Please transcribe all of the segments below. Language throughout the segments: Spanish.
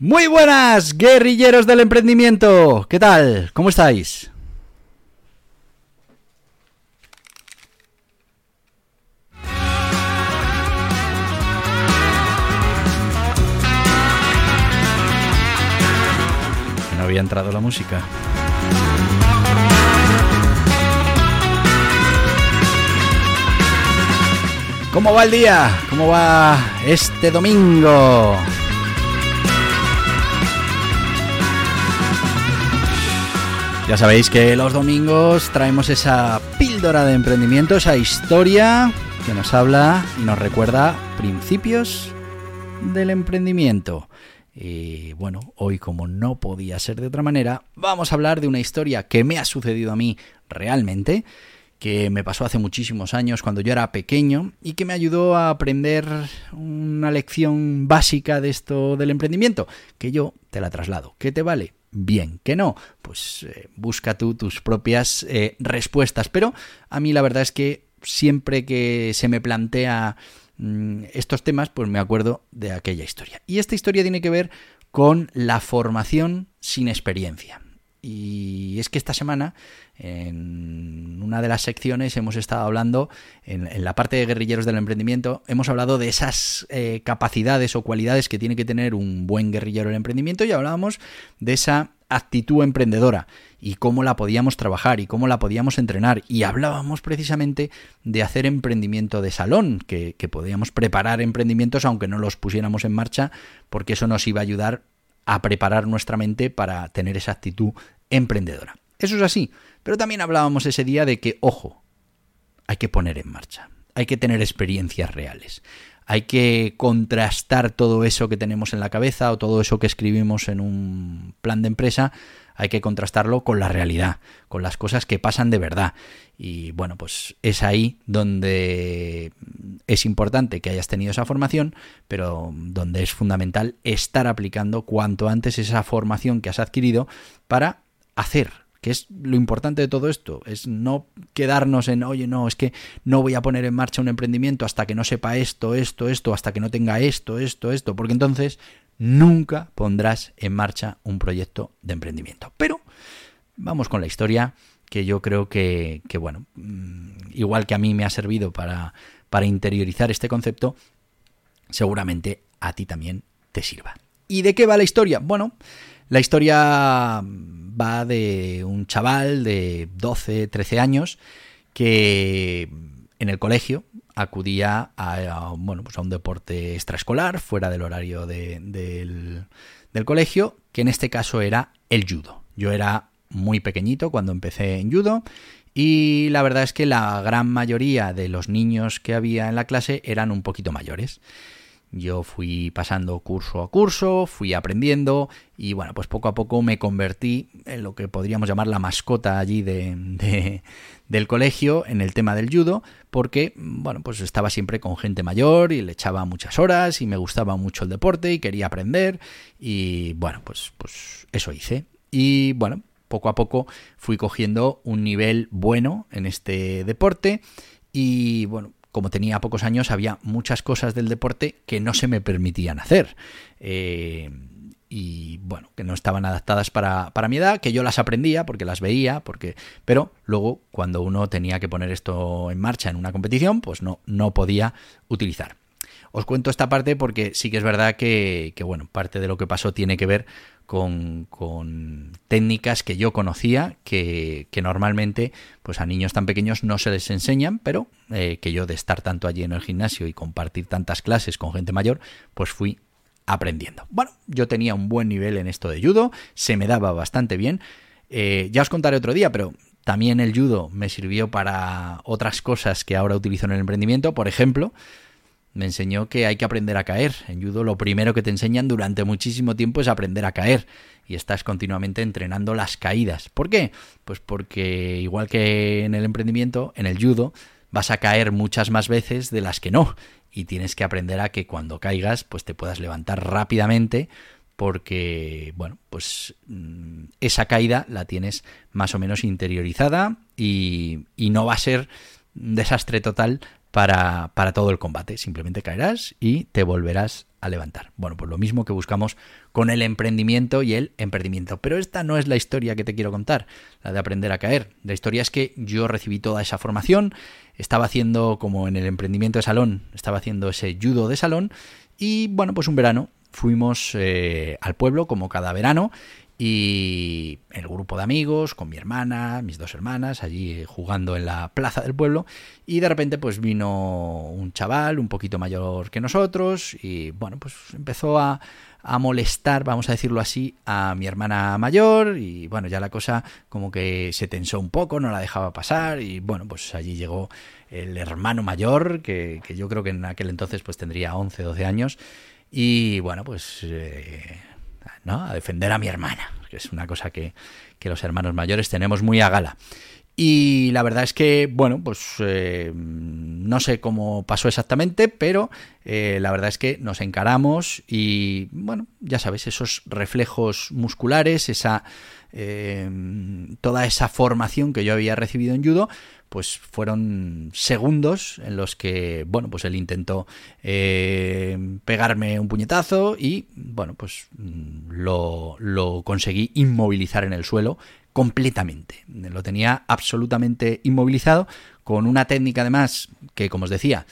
Muy buenas, guerrilleros del emprendimiento. ¿Qué tal? ¿Cómo estáis? No había entrado la música. ¿Cómo va el día? ¿Cómo va este domingo? Ya sabéis que los domingos traemos esa píldora de emprendimiento, esa historia que nos habla y nos recuerda principios del emprendimiento. Y bueno, hoy como no podía ser de otra manera, vamos a hablar de una historia que me ha sucedido a mí realmente, que me pasó hace muchísimos años cuando yo era pequeño y que me ayudó a aprender una lección básica de esto del emprendimiento, que yo te la traslado. ¿Qué te vale? bien, que no, pues eh, busca tú tus propias eh, respuestas. Pero a mí la verdad es que siempre que se me plantea mm, estos temas, pues me acuerdo de aquella historia. Y esta historia tiene que ver con la formación sin experiencia. Y es que esta semana, en una de las secciones, hemos estado hablando, en, la parte de guerrilleros del emprendimiento, hemos hablado de esas eh, capacidades o cualidades que tiene que tener un buen guerrillero del emprendimiento y hablábamos de esa actitud emprendedora y cómo la podíamos trabajar y cómo la podíamos entrenar. Y hablábamos precisamente de hacer emprendimiento de salón, que, que podíamos preparar emprendimientos aunque no los pusiéramos en marcha, porque eso nos iba a ayudar a preparar nuestra mente para tener esa actitud emprendedora. Eso es así, pero también hablábamos ese día de que, ojo, hay que poner en marcha, hay que tener experiencias reales, hay que contrastar todo eso que tenemos en la cabeza o todo eso que escribimos en un plan de empresa, hay que contrastarlo con la realidad, con las cosas que pasan de verdad. Y bueno, pues es ahí donde es importante que hayas tenido esa formación, pero donde es fundamental estar aplicando cuanto antes esa formación que has adquirido para hacer que es lo importante de todo esto, es no quedarnos en, oye, no, es que no voy a poner en marcha un emprendimiento hasta que no sepa esto, esto, esto, hasta que no tenga esto, esto, esto, porque entonces nunca pondrás en marcha un proyecto de emprendimiento. Pero vamos con la historia que yo creo que, bueno, mm, igual que a mí me ha servido para, para interiorizar este concepto, seguramente a ti también te sirva. ¿Y de qué va la historia? Bueno, la historia va de un chaval de 12, 13 años que en el colegio acudía a, bueno, pues a un deporte extraescolar fuera del horario del, del colegio, que en este caso era el judo. Yo era muy pequeñito cuando empecé en judo y la verdad es que la gran mayoría de los niños que había en la clase eran un poquito mayores. Yo fui pasando curso a curso, fui aprendiendo y bueno, pues poco a poco me convertí en lo que podríamos llamar la mascota allí de, del colegio en el tema del judo, porque bueno, pues estaba siempre con gente mayor y le echaba muchas horas y me gustaba mucho el deporte y quería aprender y bueno, pues, pues eso hice. Y bueno, poco a poco fui cogiendo un nivel bueno en este deporte y bueno, como tenía pocos años, había muchas cosas del deporte que no se me permitían hacer. Eh, y bueno, que no estaban adaptadas para, para, mi edad, que yo las aprendía porque las veía, porque. Pero luego, cuando uno tenía que poner esto en marcha en una competición, pues no, no podía utilizar. Os cuento esta parte porque sí que es verdad que, bueno, parte de lo que pasó tiene que ver con, técnicas que yo conocía, que, que, normalmente pues a niños tan pequeños no se les enseñan, pero eh, que yo de estar tanto allí en el gimnasio y compartir tantas clases con gente mayor, pues fui aprendiendo. Bueno, yo tenía un buen nivel en esto de judo, se me daba bastante bien. Eh, ya os contaré otro día, pero también el judo me sirvió para otras cosas que ahora utilizo en el emprendimiento. Por ejemplo, me enseñó que hay que aprender a caer. En judo lo primero que te enseñan durante muchísimo tiempo es aprender a caer. Y estás continuamente entrenando las caídas. ¿Por qué? Pues porque igual que en el emprendimiento, en el judo vas a caer muchas más veces de las que no. Y tienes que aprender a que cuando caigas, pues te puedas levantar rápidamente porque, bueno, pues mm, esa caída la tienes más o menos interiorizada y, no va a ser un desastre total para, para, todo el combate. Simplemente caerás y te volverás a levantar. Bueno, pues lo mismo que buscamos con el emprendimiento y el emprendimiento. Pero esta no es la historia que te quiero contar, la de aprender a caer. La historia es que yo recibí toda esa formación, estaba haciendo como en el emprendimiento de salón, estaba haciendo ese judo de salón y bueno, pues un verano fuimos eh, al pueblo como cada verano y el grupo de amigos, con mi hermana, mis dos hermanas, allí jugando en la plaza del pueblo, y de repente pues vino un chaval un poquito mayor que nosotros, y bueno, pues empezó a, a molestar, vamos a decirlo así, a mi hermana mayor, y bueno, ya la cosa como que se tensó un poco, no la dejaba pasar, y bueno, pues allí llegó el hermano mayor, que, que yo creo que en aquel entonces pues tendría 11, 12 años, y bueno, pues eh, ¿no? a defender a mi hermana, que es una cosa que, los hermanos mayores tenemos muy a gala. Y la verdad es que, bueno, pues eh, no sé cómo pasó exactamente, pero eh, la verdad es que nos encaramos y, bueno, ya sabes, esos reflejos musculares, esa toda esa formación que yo había recibido en judo, pues fueron segundos en los que, bueno, pues él intentó eh, pegarme un puñetazo y, bueno, pues mm, lo, lo conseguí inmovilizar en el suelo completamente. Lo tenía absolutamente inmovilizado con una técnica además que, como os decía,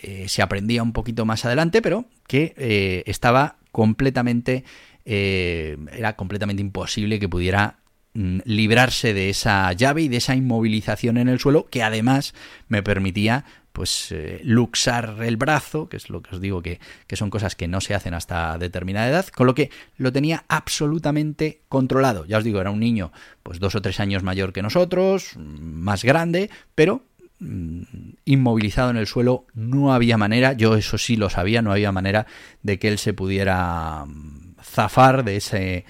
eh, se aprendía un poquito más adelante, pero que eh, estaba completamente... era completamente imposible que pudiera Mm, librarse de esa llave y de esa inmovilización en el suelo que además me permitía pues eh, luxar el brazo, que es lo que os digo que, que, son cosas que no se hacen hasta determinada edad, con lo que lo tenía absolutamente controlado. Ya os digo, era un niño pues dos o tres años mayor que nosotros, más grande, pero mm, inmovilizado en el suelo no había manera, yo eso sí lo sabía, no había manera de que él se pudiera mm, zafar de ese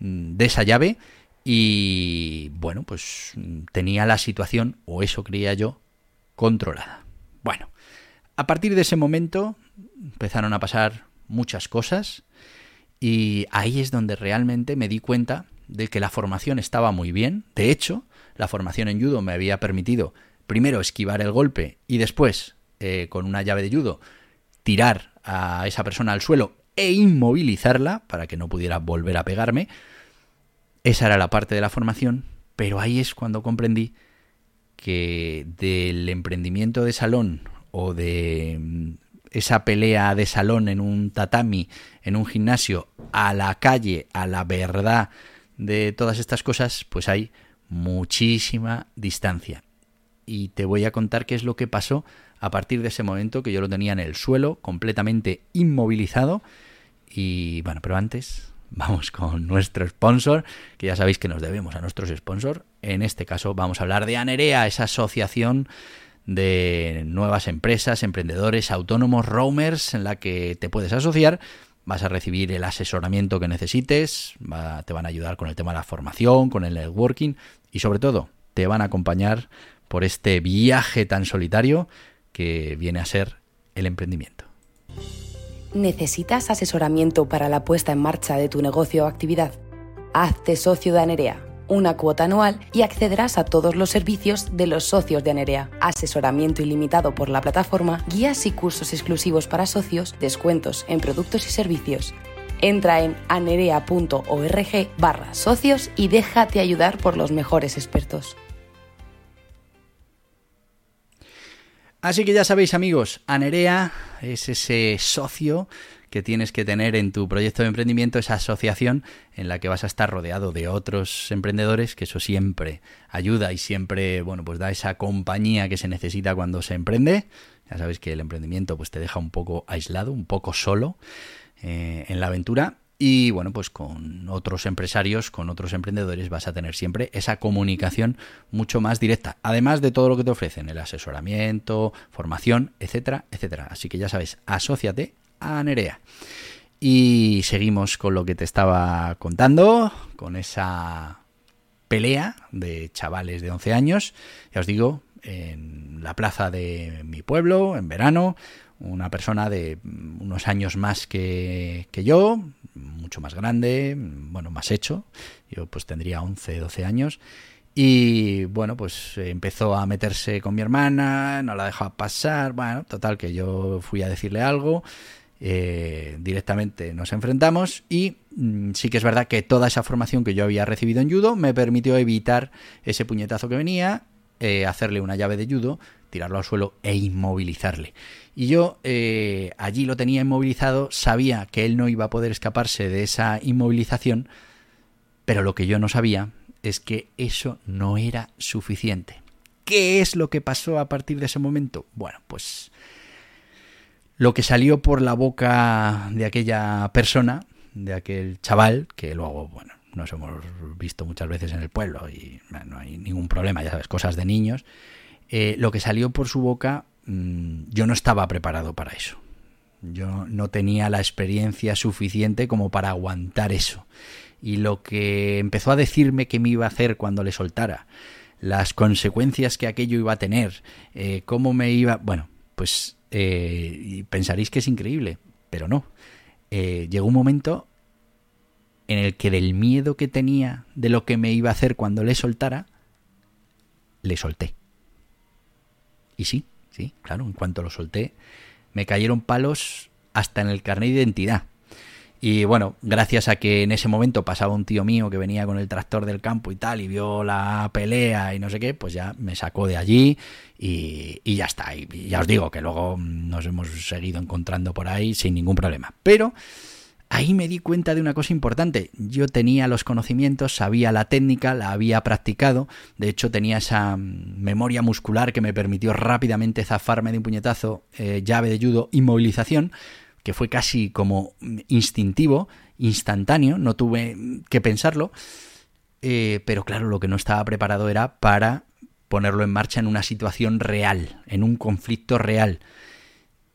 de esa llave y bueno, pues tenía la situación, o eso creía yo, controlada. Bueno, a partir de ese momento empezaron a pasar muchas cosas y ahí es donde realmente me di cuenta de que la formación estaba muy bien. De hecho, la formación en judo me había permitido primero esquivar el golpe y después, eh, con una llave de judo, tirar a esa persona al suelo e inmovilizarla para que no pudiera volver a pegarme. Esa era la parte de la formación, pero ahí es cuando comprendí que del emprendimiento de salón o de mm, esa pelea de salón en un tatami, en un gimnasio, a la calle, a la verdad de todas estas cosas, pues hay muchísima distancia. Y te voy a contar qué es lo que pasó a partir de ese momento que yo lo tenía en el suelo, completamente inmovilizado. Y bueno, pero antes vamos con nuestro sponsor, que ya sabéis que nos debemos a nuestros sponsors. En este caso vamos a hablar de Anerea, esa asociación de nuevas empresas, emprendedores, autónomos, roamers, en la que te puedes asociar. Vas a recibir el asesoramiento que necesites, te van a ayudar con el tema de la formación, con el networking y sobre todo te van a acompañar por este viaje tan solitario que viene a ser el emprendimiento. ¿Necesitas asesoramiento para la puesta en marcha de tu negocio o actividad? Hazte socio de Anerea, una cuota anual y accederás a todos los servicios de los socios de Anerea. Asesoramiento ilimitado por la plataforma, guías y cursos exclusivos para socios, descuentos en productos y servicios. Entra en anerea.org barra socios y déjate ayudar por los mejores expertos. Así que ya sabéis amigos, Anerea es ese socio que tienes que tener en tu proyecto de emprendimiento, esa asociación en la que vas a estar rodeado de otros emprendedores, que eso siempre ayuda y siempre, bueno, pues da esa compañía que se necesita cuando se emprende. Ya sabéis que el emprendimiento pues te deja un poco aislado, un poco solo eh, en la aventura. Y bueno, pues con otros empresarios, con otros emprendedores vas a tener siempre esa comunicación mucho más directa, además de todo lo que te ofrecen, el asesoramiento, formación, etcétera, etcétera. Así que ya sabes, asóciate a Nerea. Y seguimos con lo que te estaba contando, con esa pelea de chavales de 11 años, ya os digo, en la plaza de mi pueblo, en verano, una persona de unos años más que, que, yo, mucho más grande, bueno, más hecho, yo pues tendría 11, 12 años, y bueno, pues empezó a meterse con mi hermana, no la dejaba pasar, bueno, total que yo fui a decirle algo, eh, directamente nos enfrentamos y mm, sí que es verdad que toda esa formación que yo había recibido en judo me permitió evitar ese puñetazo que venía, eh, hacerle una llave de judo, tirarlo al suelo e inmovilizarle. Y yo eh, allí lo tenía inmovilizado, sabía que él no iba a poder escaparse de esa inmovilización, pero lo que yo no sabía es que eso no era suficiente. ¿Qué es lo que pasó a partir de ese momento? Bueno, pues lo que salió por la boca de aquella persona, de aquel chaval, que luego, bueno, nos hemos visto muchas veces en el pueblo y no hay ningún problema, ya sabes, cosas de niños, eh, lo que salió por su boca, mmm, yo no estaba preparado para eso. Yo no tenía la experiencia suficiente como para aguantar eso. Y lo que empezó a decirme que me iba a hacer cuando le soltara, las consecuencias que aquello iba a tener, eh, cómo me iba... Bueno, pues eh, pensaréis que es increíble, pero no. Eh, llegó un momento en el que del miedo que tenía de lo que me iba a hacer cuando le soltara, le solté. Y sí, sí, claro, en cuanto lo solté, me cayeron palos hasta en el carnet de identidad. Y bueno, gracias a que en ese momento pasaba un tío mío que venía con el tractor del campo y tal, y vio la pelea y no sé qué, pues ya me sacó de allí y, ya está. Y ya os digo que luego nos hemos seguido encontrando por ahí sin ningún problema. Pero ahí me di cuenta de una cosa importante. Yo tenía los conocimientos, sabía la técnica, la había practicado. De hecho, tenía esa memoria muscular que me permitió rápidamente zafarme de un puñetazo, eh, llave de judo, inmovilización que fue casi como instintivo, instantáneo, no tuve que pensarlo, eh, pero claro, lo que no estaba preparado era para ponerlo en marcha en una situación real, en un conflicto real.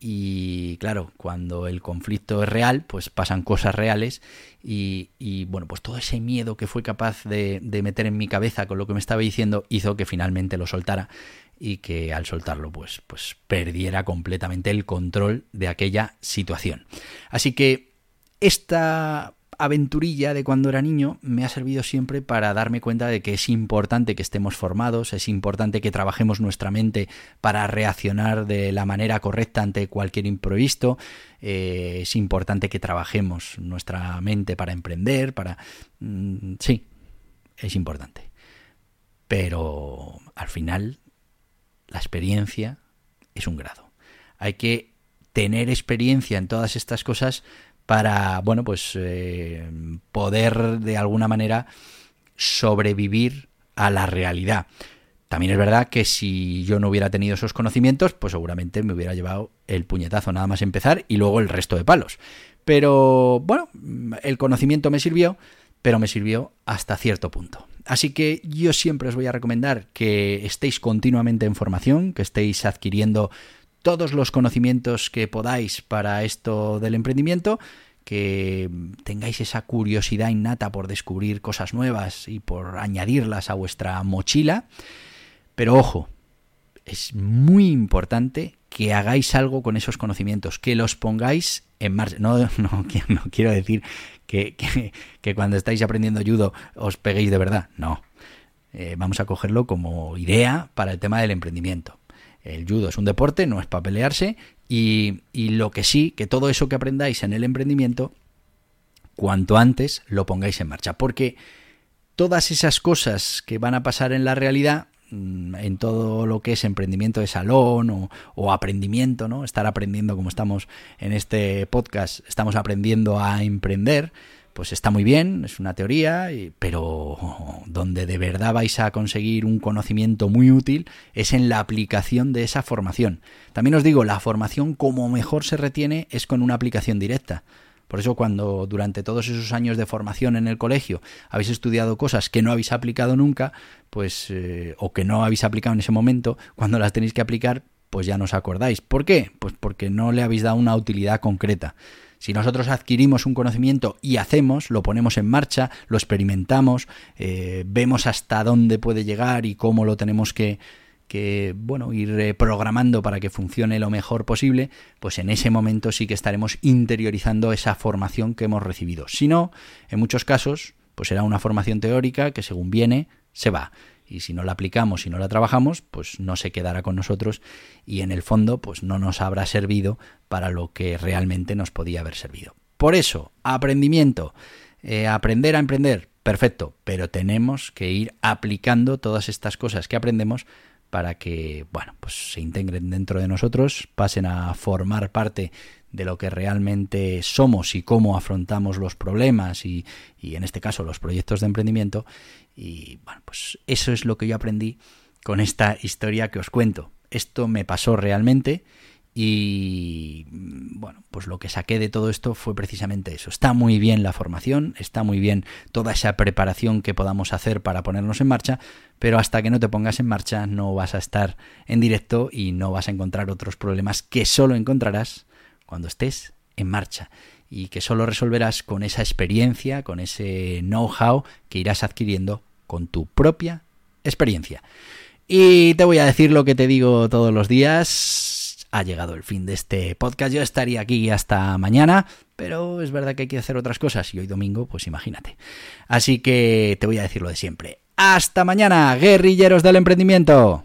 Y claro, cuando el conflicto es real, pues pasan cosas reales y, y bueno, pues todo ese miedo que fue capaz de, de, meter en mi cabeza con lo que me estaba diciendo hizo que finalmente lo soltara y que al soltarlo pues, pues perdiera completamente el control de aquella situación. Así que esta aventurilla de cuando era niño me ha servido siempre para darme cuenta de que es importante que estemos formados, es importante que trabajemos nuestra mente para reaccionar de la manera correcta ante cualquier imprevisto, eh, es importante que trabajemos nuestra mente para emprender, para... Mm, sí, es importante. Pero al final la experiencia es un grado. Hay que tener experiencia en todas estas cosas para, bueno, pues eh, poder de alguna manera sobrevivir a la realidad. También es verdad que si yo no hubiera tenido esos conocimientos, pues seguramente me hubiera llevado el puñetazo nada más empezar y luego el resto de palos. Pero bueno, el conocimiento me sirvió, pero me sirvió hasta cierto punto. Así que yo siempre os voy a recomendar que estéis continuamente en formación, que estéis adquiriendo todos los conocimientos que podáis para esto del emprendimiento, que tengáis esa curiosidad innata por descubrir cosas nuevas y por añadirlas a vuestra mochila. Pero ojo, es muy importante que hagáis algo con esos conocimientos, que los pongáis en marcha. No, no, quiero decir que, cuando estáis aprendiendo judo os peguéis de verdad. No. Eh, vamos a cogerlo como idea para el tema del emprendimiento. El judo es un deporte, no es para pelearse. Y, lo que sí, que todo eso que aprendáis en el emprendimiento, cuanto antes lo pongáis en marcha. Porque todas esas cosas que van a pasar en la realidad Mm, en todo lo que es emprendimiento de salón o, o, aprendimiento, ¿no? Estar aprendiendo como estamos en este podcast, estamos aprendiendo a emprender, pues está muy bien, es una teoría, pero donde de verdad vais a conseguir un conocimiento muy útil es en la aplicación de esa formación. También os digo, la formación como mejor se retiene es con una aplicación directa Por eso cuando durante todos esos años de formación en el colegio habéis estudiado cosas que no habéis aplicado nunca, pues eh, o que no habéis aplicado en ese momento, cuando las tenéis que aplicar, pues ya no os acordáis. ¿Por qué? Pues porque no le habéis dado una utilidad concreta. Si nosotros adquirimos un conocimiento y hacemos, lo ponemos en marcha, lo experimentamos, eh, vemos hasta dónde puede llegar y cómo lo tenemos que, que bueno, ir programando para que funcione lo mejor posible, pues en ese momento sí que estaremos interiorizando esa formación que hemos recibido. Si no, en muchos casos, pues será una formación teórica que según viene, se va y si no la aplicamos, si no la trabajamos, pues no se quedará con nosotros y en el fondo pues no nos habrá servido para lo que realmente nos podía haber servido. Por eso, aprendimiento, eh, aprender a emprender, perfecto, pero tenemos que ir aplicando todas estas cosas que aprendemos para que, bueno, pues se integren dentro de nosotros, pasen a formar parte de lo que realmente somos y cómo afrontamos los problemas y, y, en este caso los proyectos de emprendimiento. Y bueno, pues eso es lo que yo aprendí con esta historia que os cuento. Esto me pasó realmente y bueno, pues lo que saqué de todo esto fue precisamente eso. Está muy bien la formación, está muy bien toda esa preparación que podamos hacer para ponernos en marcha, pero hasta que no te pongas en marcha no vas a estar en directo y no vas a encontrar otros problemas que solo encontrarás cuando estés en marcha y que solo resolverás con esa experiencia, con ese know-how que irás adquiriendo con tu propia experiencia. Y te voy a decir lo que te digo todos los días. Ha llegado el fin de este podcast. Yo estaría aquí hasta mañana, pero es verdad que hay que hacer otras cosas y hoy domingo, pues imagínate. Así que te voy a decir lo de siempre. Hasta mañana, guerrilleros del emprendimiento.